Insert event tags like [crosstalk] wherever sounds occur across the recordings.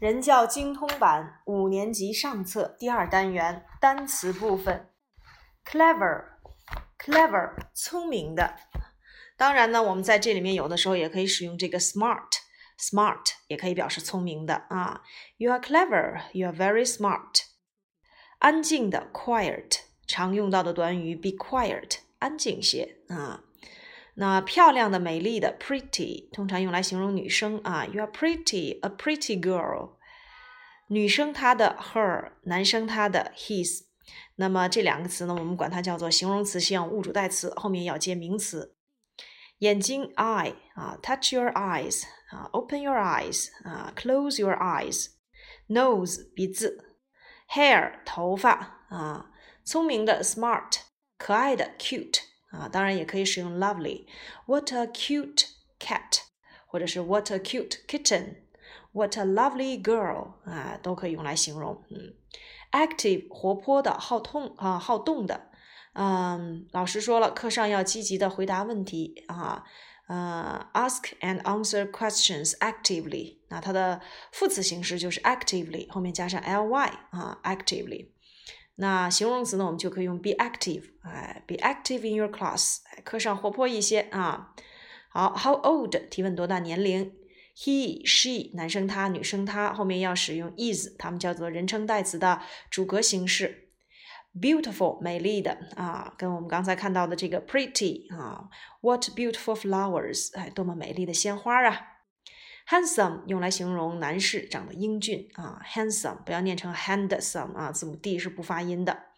人教精通版五年级上册第二单元单词部分，clever，clever，聪明的。当然呢，我们在这里面有的时候也可以使用这个 smart，smart 也可以表示聪明的啊。You are clever, you are very smart。安静的 quiet，常用到的短语 be quiet，安静些啊。那漂亮的、美丽的，pretty，通常用来形容女生啊。You are pretty, a pretty girl。女生她的 her，男生他的 his。那么这两个词呢，我们管它叫做形容词性物主代词，后面要接名词。眼睛 eye 啊，touch your eyes 啊，open your eyes 啊，close your eyes。nose 鼻子，hair 头发啊，聪明的 smart，可爱的 cute。啊，当然也可以使用 lovely。What a cute cat，或者是 What a cute kitten，What a lovely girl，啊，都可以用来形容。嗯，active 活泼的，好动啊，好动的。嗯，老师说了，课上要积极的回答问题啊，呃，ask and answer questions actively。那它的副词形式就是 actively，后面加上 ly 啊，actively。 那形容词呢，我们就可以用 be active，哎，be active in your class，课上活泼一些啊。好，how old 提问多大年龄？He、she 男生他，女生她，后面要使用 is，它们叫做人称代词的主格形式。Beautiful 美丽的啊，跟我们刚才看到的这个 pretty 啊，What beautiful flowers，哎，多么美丽的鲜花啊！Handsome 用来形容男士长得英俊啊，handsome 不要念成 handsome 啊，字母 d 是不发音的。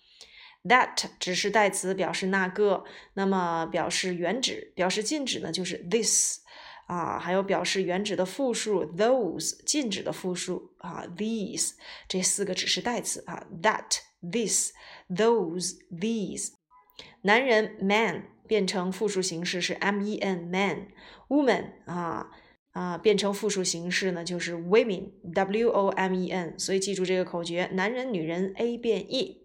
That 指示代词，表示那个，那么表示原指，表示禁止呢就是 this 啊，还有表示原指的复数 those，禁止的复数啊 these，这四个指示代词啊，that this those these。男人 man 变成复数形式是 m e n man，woman 啊啊。变成复数形式呢，就是 women，w o m e n。所以记住这个口诀：男人、女人，a 变 e。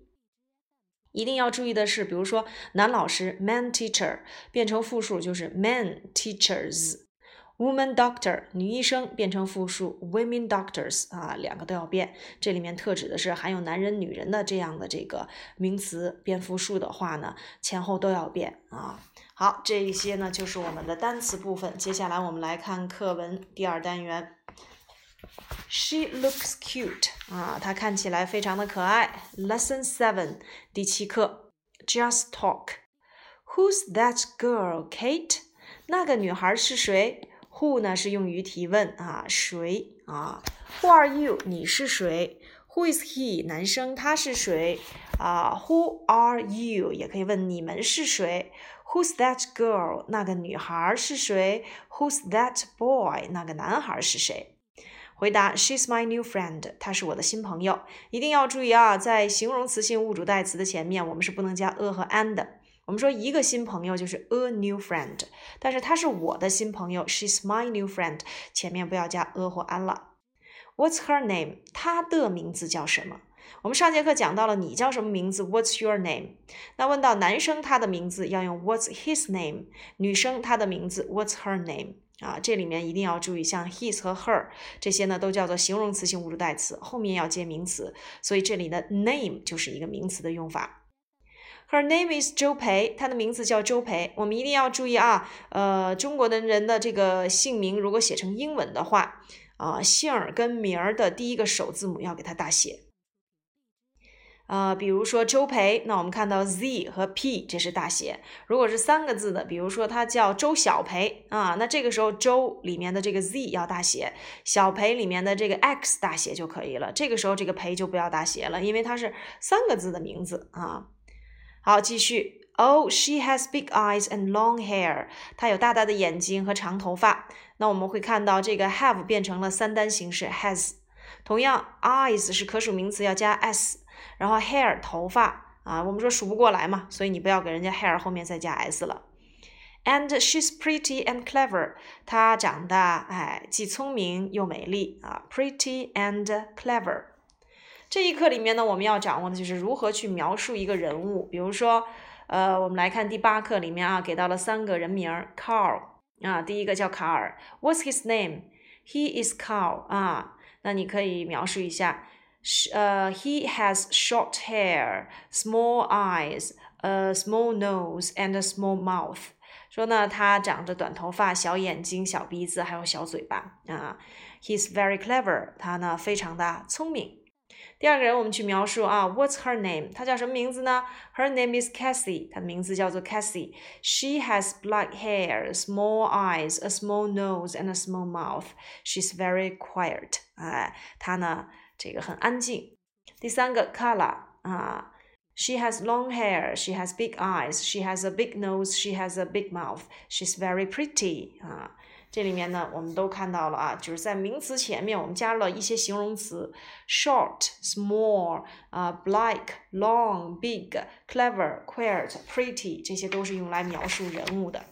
一定要注意的是，比如说男老师 man teacher 变成复数就是 men teachers；woman doctor 女医生变成复数 women doctors。啊，两个都要变。这里面特指的是含有男人、女人的这样的这个名词变复数的话呢，前后都要变啊。好，这一些呢就是我们的单词部分。接下来我们来看课文第二单元。She looks cute 啊，她看起来非常的可爱。Lesson seven 第七课，Just talk。Who's that girl, Kate？那个女孩是谁？Who 呢是用于提问啊，谁啊？Who are you？你是谁？Who is he？男生他是谁啊？Who are you？也可以问你们是谁？Who's that girl？那个女孩是谁？Who's that boy？那个男孩是谁？回答：She's my new friend。她是我的新朋友。一定要注意啊，在形容词性物主代词的前面，我们是不能加 a 和 an 的。我们说一个新朋友就是 a new friend，但是她是我的新朋友，She's my new friend。前面不要加 a 或 and 了。What's her name？她的名字叫什么？我们上节课讲到了，你叫什么名字？What's your name？那问到男生他的名字要用 What's his name？女生她的名字 What's her name？啊，这里面一定要注意，像 his 和 her 这些呢，都叫做形容词性物主代词，后面要接名词，所以这里的 name 就是一个名词的用法。Her name is 周培，她的名字叫周培。我们一定要注意啊，呃，中国的人的这个姓名如果写成英文的话，啊，姓儿跟名儿的第一个首字母要给它大写。呃，比如说周培，那我们看到 Z 和 P，这是大写。如果是三个字的，比如说他叫周小培啊，那这个时候周里面的这个 Z 要大写，小培里面的这个 X 大写就可以了。这个时候这个培就不要大写了，因为它是三个字的名字啊。好，继续。Oh, she has big eyes and long hair。她有大大的眼睛和长头发。那我们会看到这个 have 变成了三单形式 has。同样，eyes 是可数名词，要加 s。然后 hair 头发啊，我们说数不过来嘛，所以你不要给人家 hair 后面再加 s 了。And she's pretty and clever，她长得哎既聪明又美丽啊，pretty and clever。这一课里面呢，我们要掌握的就是如何去描述一个人物。比如说，呃，我们来看第八课里面啊，给到了三个人名，Carl 啊，第一个叫卡尔，What's his name？He is Carl 啊。那你可以描述一下，呃，He has short hair, small eyes, a small nose, and a small mouth。说呢，他长着短头发、小眼睛、小鼻子，还有小嘴巴啊。He's very clever，他呢非常的聪明。第二个人，我们去描述啊，What's her name？她叫什么名字呢？Her name is Cassie，她的名字叫做 Cassie。She has black hair, small eyes, a small nose, and a small mouth. She's very quiet。哎，她呢， 这个很安静。第三个，Kala 啊，She has long hair, she has big eyes, she has a big nose, she has a big mouth. She's very pretty 啊。这里面呢，我们都看到了啊，就是在名词前面我们加了一些形容词，short、small、啊、black、long、big、clever、quiet、pretty，这些都是用来描述人物的。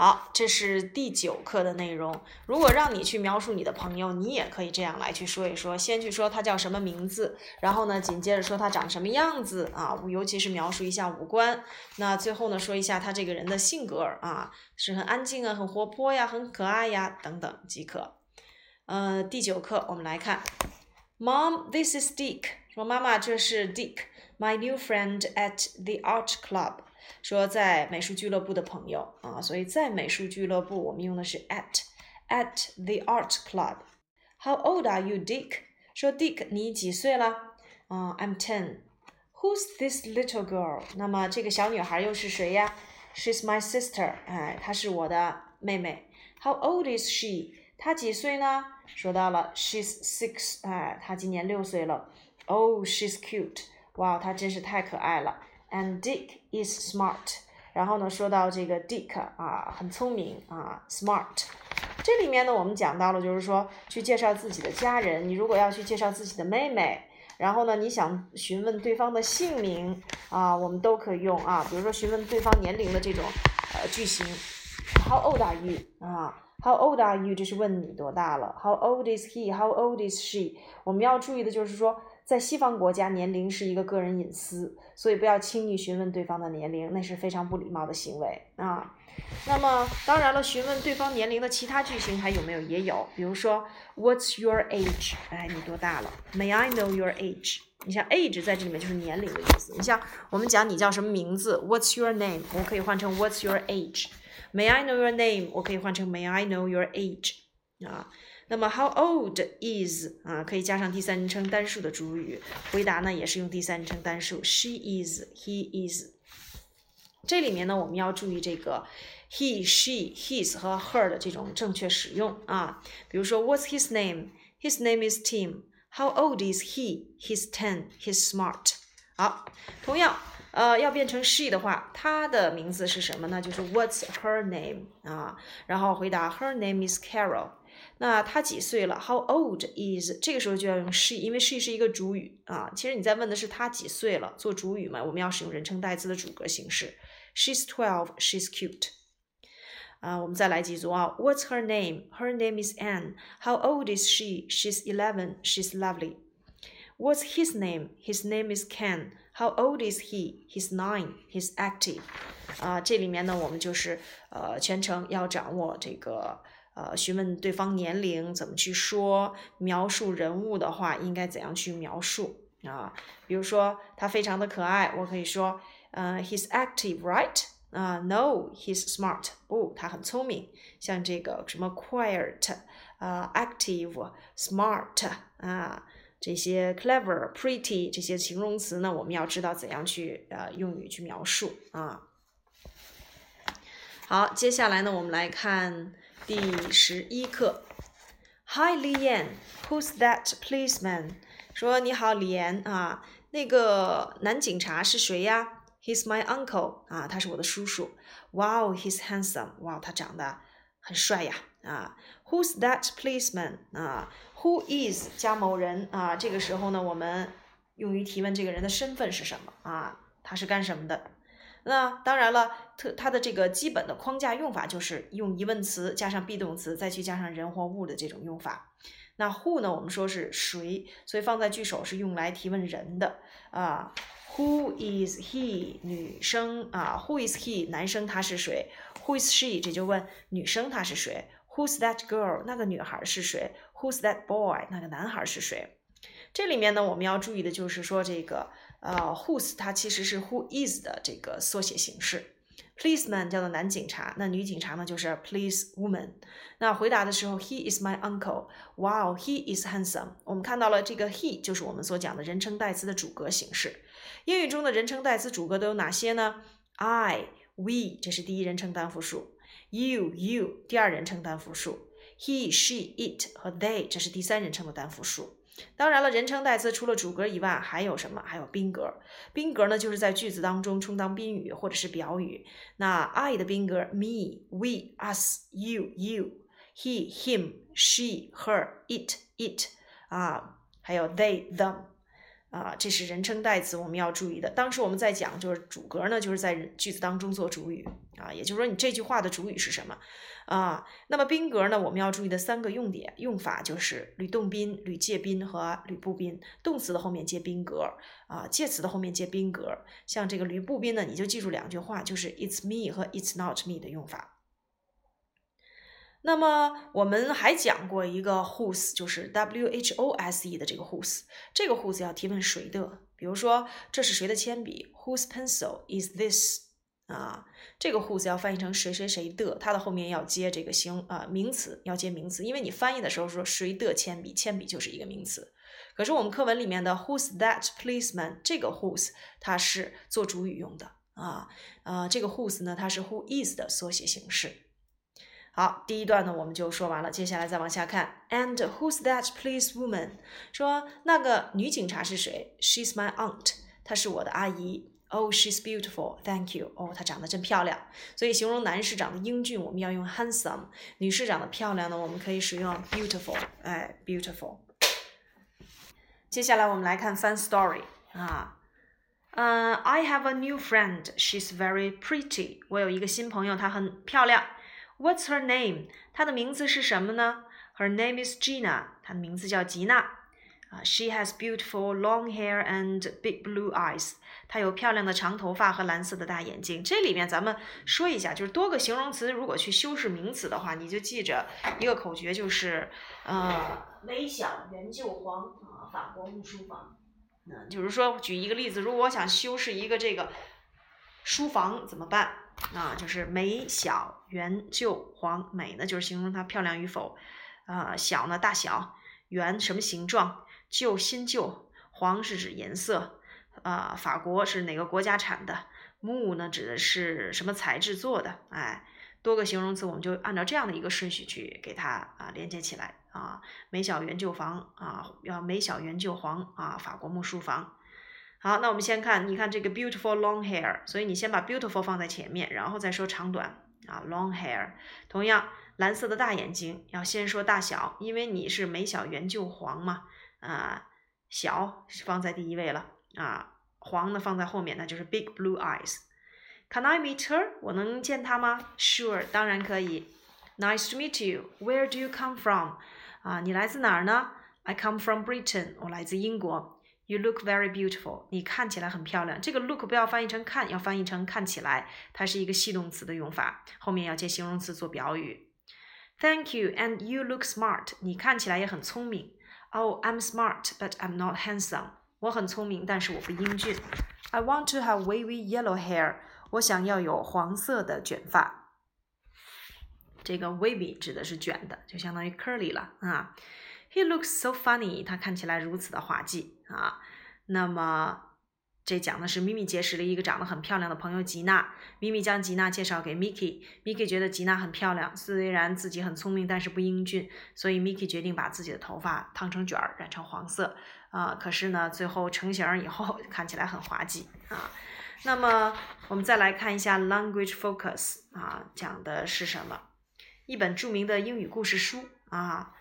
好，这是第九课的内容。如果让你去描述你的朋友，你也可以这样来去说一说。先去说他叫什么名字，然后呢，紧接着说他长什么样子啊，尤其是描述一下五官。那最后呢，说一下他这个人的性格啊，是很安静啊，很活泼呀，很可爱呀，等等即可。呃，第九课我们来看，Mom，this is Dick。说妈妈，这是 Dick，my new friend at the art club。说在美术俱乐部的朋友啊，所以在美术俱乐部我们用的是 at at the art club。How old are you, Dick？说 Dick 你几岁了？啊，I'm ten。Who's this little girl？那么这个小女孩又是谁呀？She's my sister。哎，她是我的妹妹。How old is she？她几岁呢？说到了，She's six。哎，她今年六岁了。Oh, she's cute。哇，她真是太可爱了。 And Dick is smart。然后呢，说到这个 Dick 啊，很聪明啊，smart。这里面呢，我们讲到了，就是说去介绍自己的家人。你如果要去介绍自己的妹妹，然后呢，你想询问对方的姓名啊，我们都可以用啊。比如说询问对方年龄的这种呃句型，How old are you？啊，How old are you？这是问你多大了。How old is he？How old is she？我们要注意的就是说。在西方国家，年龄是一个个人隐私，所以不要轻易询问对方的年龄，那是非常不礼貌的行为啊。那么，当然了，询问对方年龄的其他句型还有没有？也有，比如说，What's your age？哎，你多大了？May I know your age？你像 age 在这里面就是年龄的意思。你像我们讲你叫什么名字？What's your name？我可以换成 What's your age？May I know your name？我可以换成 May I know your age？啊。那么 how old is 啊，可以加上第三人称单数的主语。回答呢也是用第三人称单数，she is，he is。这里面呢我们要注意这个 he、she、his 和 her 的这种正确使用啊。比如说 What's his name? His name is Tim. How old is he? He's ten. He's smart. 好，同样呃要变成 she 的话，她的名字是什么呢？就是 What's her name 啊？然后回答 Her name is Carol。 那他几岁了？How old is？这个时候就要用 she，因为 she 是一个主语啊。其实你在问的是他几岁了，做主语嘛，我们要使用人称代词的主格形式。She's twelve. She's cute. 啊，我们再来几组啊。What's her name? Her name is Anne. How old is she? She's eleven. She's lovely. What's his name? His name is Ken. How old is he? He's nine. He's active. 啊，这里面呢，我们就是呃，全程要掌握这个。 呃，询问对方年龄怎么去说？描述人物的话，应该怎样去描述啊？比如说，他非常的可爱，我可以说，呃，he's active, right？啊，no，he's smart。不，他很聪明。像这个什么 quiet，啊，active，smart，啊，这些 clever、pretty 这些形容词呢，我们要知道怎样去呃用语去描述啊。好，接下来呢，我们来看。第十一课，Hi Li Yan. Who's that policeman？说你好，李岩啊，那个男警察是谁呀？He's my uncle 啊，他是我的叔叔。Wow，he's handsome，哇，他长得很帅呀啊。Who's that policeman？啊，Who is 加某人啊？这个时候呢，我们用于提问这个人的身份是什么啊？他是干什么的？那当然了，特它的这个基本的框架用法就是用疑问词加上 be 动词，再去加上人或物的这种用法。那 who 呢？我们说是谁，所以放在句首是用来提问人的啊。Who is he？女生啊。Who is he？男生他是谁？Who is she？这就问女生她是谁？Who's that girl？那个女孩是谁 Who's that boy？那个男孩是谁？这里面呢，我们要注意的就是说，这个呃，whose 它其实是 who is 的这个缩写形式。Policeman 叫做男警察，那女警察呢就是 police woman。那回答的时候，He is my uncle. Wow, he is handsome. 我们看到了这个 he 就是我们所讲的人称代词的主格形式。英语中的人称代词主格都有哪些呢？I, we 这是第一人称单复数；you, you 第二人称单复数；he, she, it 和 they 这是第三人称的单复数。当然了，人称代词除了主格以外，还有什么？还有宾格。宾格呢，就是在句子当中充当宾语或者是表语。那 I 的宾格：me、we、us、you、you、he、him、she、her、it、it 啊，还有 they、them。啊，这是人称代词，我们要注意的。当时我们在讲，就是主格呢，就是在句子当中做主语啊，也就是说，你这句话的主语是什么啊？那么宾格呢，我们要注意的三个用点用法就是吕洞宾、吕介宾和吕布宾。动词的后面接宾格啊，介词的后面接宾格。像这个吕布宾呢，你就记住两句话，就是 It's me 和 It's not me 的用法。那么我们还讲过一个 whose，就是 W H O S E 的这个 whose，这个 whose 要提问谁的？比如说这是谁的铅笔？Whose pencil is this？啊，这个 whose 要翻译成谁谁谁的，它的后面要接这个形啊名词，要接名词，因为你翻译的时候说谁的铅笔，铅笔就是一个名词。可是我们课文里面的 whose that policeman？这个 whose 它是做主语用的啊，呃，这个 whose 呢，它是 who is 的缩写形式。好，第一段呢我们就说完了，接下来再往下看。And who's that police woman？说那个女警察是谁？She's my aunt，她是我的阿姨。Oh, she's beautiful. Thank you. 哦，她长得真漂亮。所以形容男士长得英俊，我们要用 handsome；女士长得漂亮呢，我们可以使用 beautiful。哎，beautiful。接下来我们来看 fun story 啊。嗯、，I have a new friend. She's very pretty. 我有一个新朋友，她很漂亮。What's her name？她的名字是什么呢？Her name is Gina。她的名字叫吉娜。啊，She has beautiful long hair and big blue eyes。她有漂亮的长头发和蓝色的大眼睛。这里面咱们说一下，就是多个形容词如果去修饰名词的话，你就记着一个口诀，就是呃，微小圆就黄啊，法国木书房。嗯，就是说，举一个例子，如果我想修饰一个这个书房怎么办？啊，就是美小圆旧黄美呢，就是形容它漂亮与否。啊，小呢大小，圆什么形状，旧新旧，黄是指颜色。啊，法国是哪个国家产的？木呢指的是什么材质做的？哎，多个形容词我们就按照这样的一个顺序去给它啊连接起来啊。美小圆旧房啊，要美小圆旧黄啊，法国木书房。好，那我们先看，你看这个 beautiful long hair，所以你先把 beautiful 放在前面，然后再说长短啊，long hair。同样，蓝色的大眼睛要先说大小，因为你是美小圆就黄嘛，啊，小放在第一位了啊，黄呢放在后面，那就是 big blue eyes。Can I meet her？我能见她吗？Sure，当然可以。Nice to meet you. Where do you come from？啊，你来自哪儿呢？I come from Britain，我来自英国。You look very beautiful. 你看起来很漂亮。这个 look 不要翻译成看，要翻译成看起来。它是一个系动词的用法，后面要接形容词做表语。Thank you, and you look smart. 你看起来也很聪明。Oh, I'm smart, but I'm not handsome. 我很聪明，但是我不英俊。I want to have wavy yellow hair. 我想要有黄色的卷发。这个 wavy 指的是卷的，就相当于 curly 了啊。He looks so funny，他看起来如此的滑稽啊。那么这讲的是咪咪结识了一个长得很漂亮的朋友吉娜。咪咪将吉娜介绍给 Miki。Miki 觉得吉娜很漂亮，虽然自己很聪明，但是不英俊，所以 Miki 决定把自己的头发烫成卷儿，染成黄色啊。可是呢，最后成型以后 [laughs] 看起来很滑稽啊。那么我们再来看一下 Language Focus 啊，讲的是什么？一本著名的英语故事书啊。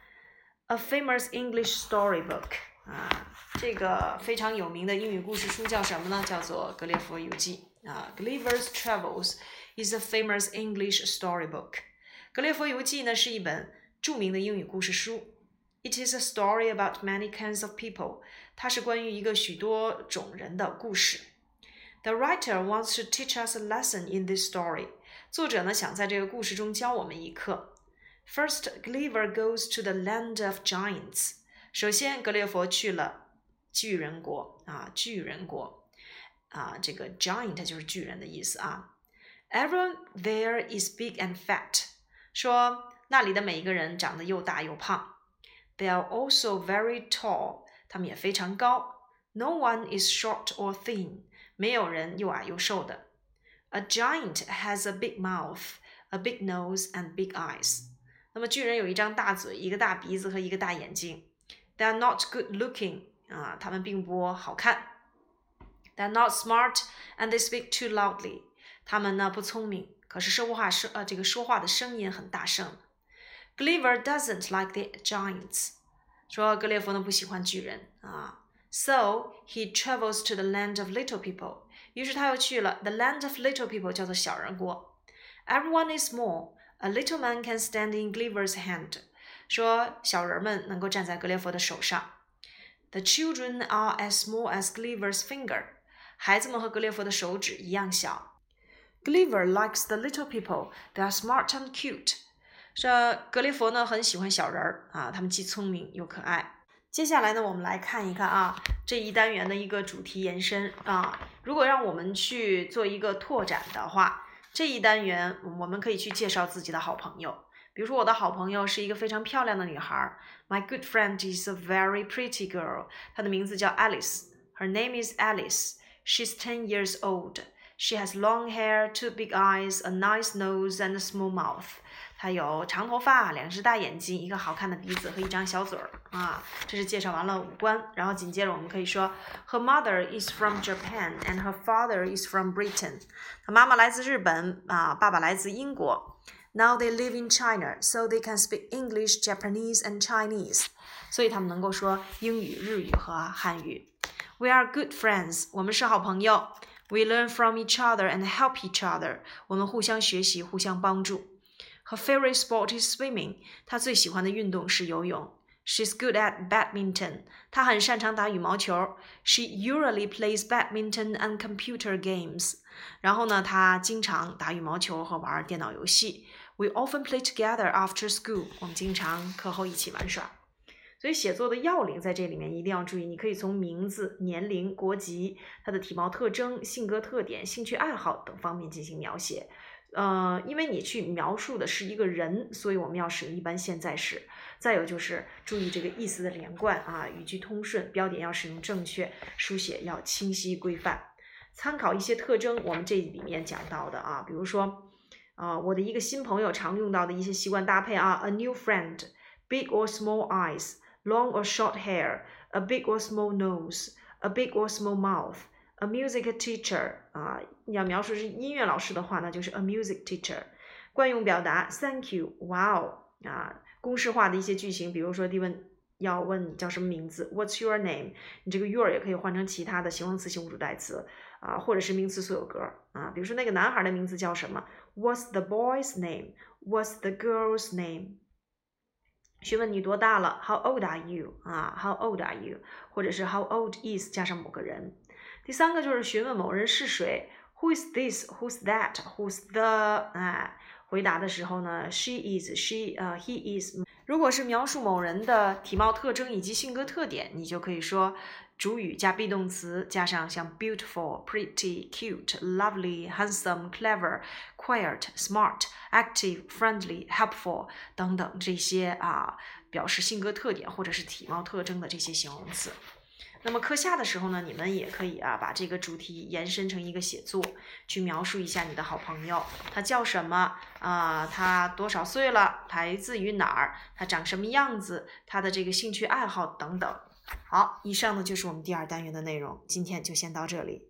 A famous English storybook 啊，这个非常有名的英语故事书叫什么呢？叫做《格列佛游记》啊，《Gulliver's Travels》is a famous English storybook。《格列佛游记》呢是一本着名的英语故事书。It is a story about many kinds of people。它是关于一个许多种人的故事。The writer wants to teach us a lesson in this story。作者呢想在这个故事中教我们一课。 First, Gulliver goes to the land of giants. 首先，格列佛去了巨人国啊，巨人国啊，这个 giant 就是巨人的意思啊。Everyone there is big and fat. 说那里的每一个人长得又大又胖。They are also very tall. 他们也非常高。No one is short or thin. 没有人又矮又瘦的。A giant has a big mouth, a big nose, and big eyes. 那么巨人有一张大嘴、一个大鼻子和一个大眼睛。They are not good looking. 啊，他们并不好看。They are not smart, and they speak too loudly. 他们呢不聪明，可是说话声呃这个说话的声音很大声。Gulliver doesn't like the giants. 说格列佛呢不喜欢巨人啊。So he travels to the land of little people. 于是他又去了 the land of little people，叫做小人国。Everyone is small. A little man can stand in Gulliver's hand. 说小人们能够站在格列佛的手上。The children are as small as Gulliver's finger. 孩子们和格列佛的手指一样小。Gulliver likes the little people. They are smart and cute. 说格列佛呢很喜欢小人儿啊，他们既聪明又可爱。接下来呢，我们来看一看啊这一单元的一个主题延伸啊。如果让我们去做一个拓展的话，这一单元我们可以去介绍自己的好朋友。比如说，我的好朋友是一个非常漂亮的女孩。My good friend is a very pretty girl。她的名字叫 Alice。Her name is Alice. She's ten years old. She has long hair, two big eyes, a nice nose, and a small mouth. 她有长头发、两只大眼睛、一个好看的鼻子和一张小嘴儿啊。这是介绍完了五官，然后紧接着我们可以说，Her mother is from Japan and her father is from Britain。她妈妈来自日本啊，爸爸来自英国。Now they live in China, so they can speak English, Japanese, and Chinese。所以他们能够说英语、日语和汉语。We are good friends，我们是好朋友。We learn from each other and help each other，我们互相学习，互相帮助。 Her favorite sport is swimming. 她最喜欢的运动是游泳。She's good at badminton. 她很擅长打羽毛球。She usually plays badminton and computer games. 然后呢，她经常打羽毛球和玩电脑游戏。We often play together after school. 我们经常课后一起玩耍。所以写作的要领在这里面一定要注意，你可以从名字、年龄、国籍、他的体貌特征、性格特点、兴趣爱好等方面进行描写。呃，因为你去描述的是一个人，所以我们要使用一般现在时。再有就是注意这个意思的连贯啊，语句通顺，标点要使用正确，书写要清晰规范。参考一些特征，我们这里面讲到的啊，比如说啊，我的一个新朋友常用到的一些习惯搭配啊，a new friend，big or small eyes，long or short hair，a big or small nose，a big or small mouth。A music teacher 啊，要描述是音乐老师的话，那就是 a music teacher。惯用表达 Thank you, Wow 啊，公式化的一些句型，比如说提问要问你叫什么名字，What's your name？你这个 your 也可以换成其他的形容词性物主代词啊，或者是名词所有格啊，比如说那个男孩的名字叫什么？What's the boy's name？What's the girl's name？询问你多大了？How old are you？啊，How old are you？或者是 How old is 加上某个人。第三个就是询问某人是谁，Who is this? Who's that? Who's the? 哎，回答的时候呢，She is, she, 呃，He is。如果是描述某人的体貌特征以及性格特点，你就可以说主语加 be 动词，加上像 beautiful, pretty, cute, lovely, handsome, clever, quiet, smart, active, friendly, helpful 等等这些啊，表示性格特点或者是体貌特征的这些形容词。那么课下的时候呢，你们也可以啊，把这个主题延伸成一个写作，去描述一下你的好朋友，他叫什么啊？他多少岁了？来自于哪儿？他长什么样子？他的这个兴趣爱好等等。好，以上呢就是我们第二单元的内容，今天就先到这里。